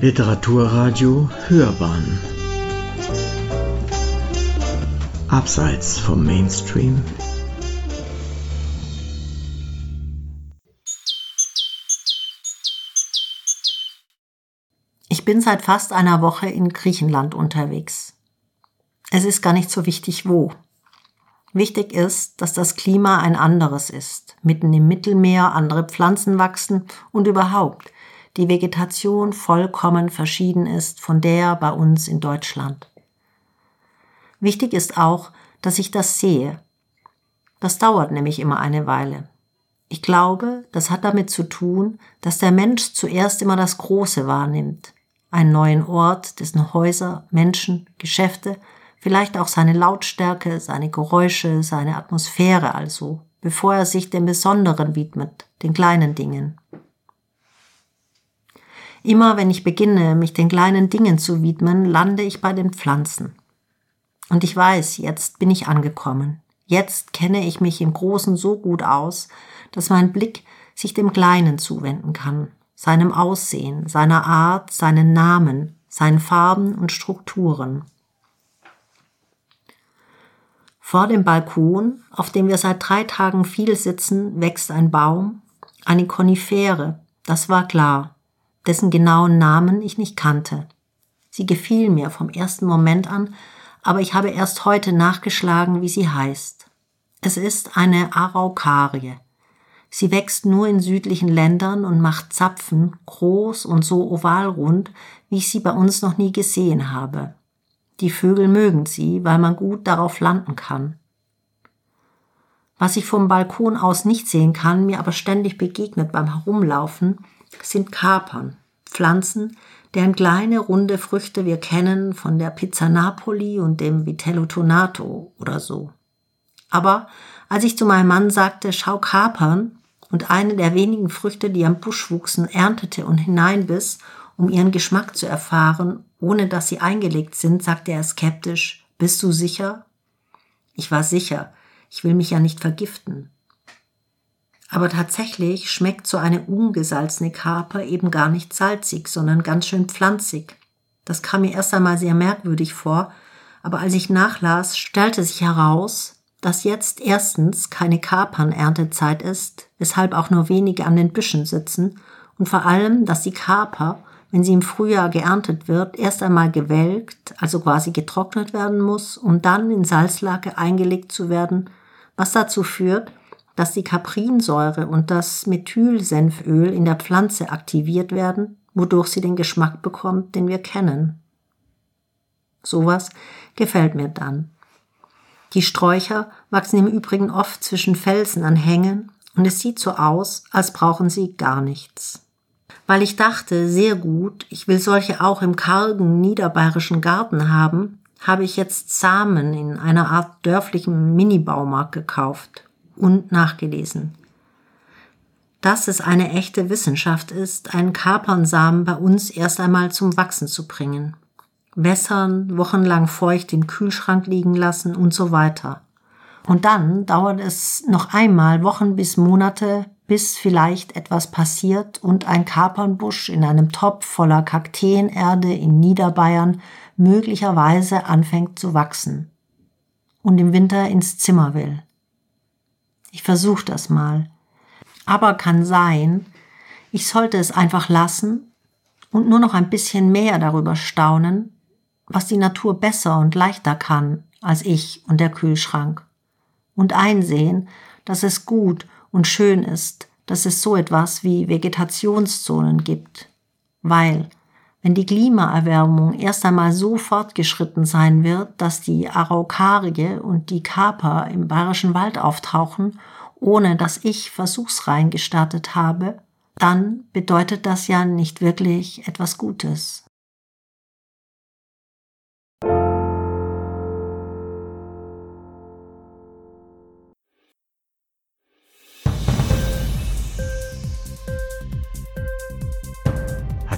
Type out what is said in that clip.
Literaturradio Hörbahn Abseits vom Mainstream Ich bin seit fast einer Woche in Griechenland unterwegs. Es ist gar nicht so wichtig wo. Wichtig ist, dass das Klima ein anderes ist, mitten im Mittelmeer andere Pflanzen wachsen und überhaupt die Vegetation vollkommen verschieden ist von der bei uns in Deutschland. Wichtig ist auch, dass ich das sehe. Das dauert nämlich immer eine Weile. Ich glaube, das hat damit zu tun, dass der Mensch zuerst immer das Große wahrnimmt, einen neuen Ort, dessen Häuser, Menschen, Geschäfte, vielleicht auch seine Lautstärke, seine Geräusche, seine Atmosphäre also, bevor er sich dem Besonderen widmet, den kleinen Dingen. Immer wenn ich beginne, mich den kleinen Dingen zu widmen, lande ich bei den Pflanzen. Und ich weiß, jetzt bin ich angekommen. Jetzt kenne ich mich im Großen so gut aus, dass mein Blick sich dem Kleinen zuwenden kann, seinem Aussehen, seiner Art, seinen Namen, seinen Farben und Strukturen. Vor dem Balkon, auf dem wir seit drei Tagen viel sitzen, wächst ein Baum, eine Konifere, das war klar, dessen genauen Namen ich nicht kannte. Sie gefiel mir vom ersten Moment an, aber ich habe erst heute nachgeschlagen, wie sie heißt. Es ist eine Araukarie, Sie wächst nur in südlichen Ländern und macht Zapfen, groß und so ovalrund, wie ich sie bei uns noch nie gesehen habe. Die Vögel mögen sie, weil man gut darauf landen kann. Was ich vom Balkon aus nicht sehen kann, mir aber ständig begegnet beim Herumlaufen, sind Kapern, Pflanzen, deren kleine runde Früchte wir kennen von der Pizza Napoli und dem Vitello Tonato oder so. Aber als ich zu meinem Mann sagte, schau Kapern, und eine der wenigen Früchte, die am Busch wuchsen, erntete und hineinbiss, um ihren Geschmack zu erfahren, ohne dass sie eingelegt sind, sagte er skeptisch, bist du sicher? Ich war sicher, ich will mich ja nicht vergiften. Aber tatsächlich schmeckt so eine ungesalzene Kaper eben gar nicht salzig, sondern ganz schön pflanzig. Das kam mir erst einmal sehr merkwürdig vor, aber als ich nachlas, stellte sich heraus, dass jetzt erstens keine Kapernerntezeit ist, weshalb auch nur wenige an den Büschen sitzen, und vor allem, dass die Kaper, wenn sie im Frühjahr geerntet wird, erst einmal gewelkt, also quasi getrocknet werden muss, um dann in Salzlake eingelegt zu werden, was dazu führt, dass die Kaprinsäure und das Methylsenföl in der Pflanze aktiviert werden, wodurch sie den Geschmack bekommt, den wir kennen. Sowas gefällt mir dann. Die Sträucher wachsen im Übrigen oft zwischen Felsen an Hängen und es sieht so aus, als brauchen sie gar nichts. Weil ich dachte, sehr gut, ich will solche auch im kargen niederbayerischen Garten haben, habe ich jetzt Samen in einer Art dörflichen Minibaumarkt gekauft und nachgelesen. Dass es eine echte Wissenschaft ist, einen Kapernsamen bei uns erst einmal zum Wachsen zu bringen wässern, wochenlang feucht im Kühlschrank liegen lassen und so weiter. Und dann dauert es noch einmal Wochen bis Monate, bis vielleicht etwas passiert und ein Kapernbusch in einem Topf voller Kakteenerde in Niederbayern möglicherweise anfängt zu wachsen und im Winter ins Zimmer will. Ich versuche das mal. Aber kann sein, ich sollte es einfach lassen und nur noch ein bisschen mehr darüber staunen, was die Natur besser und leichter kann als ich und der Kühlschrank. Und einsehen, dass es gut und schön ist, dass es so etwas wie Vegetationszonen gibt. Weil, wenn die Klimaerwärmung erst einmal so fortgeschritten sein wird, dass die Araukarie und die Kaper im bayerischen Wald auftauchen, ohne dass ich versuchsrein gestartet habe, dann bedeutet das ja nicht wirklich etwas Gutes.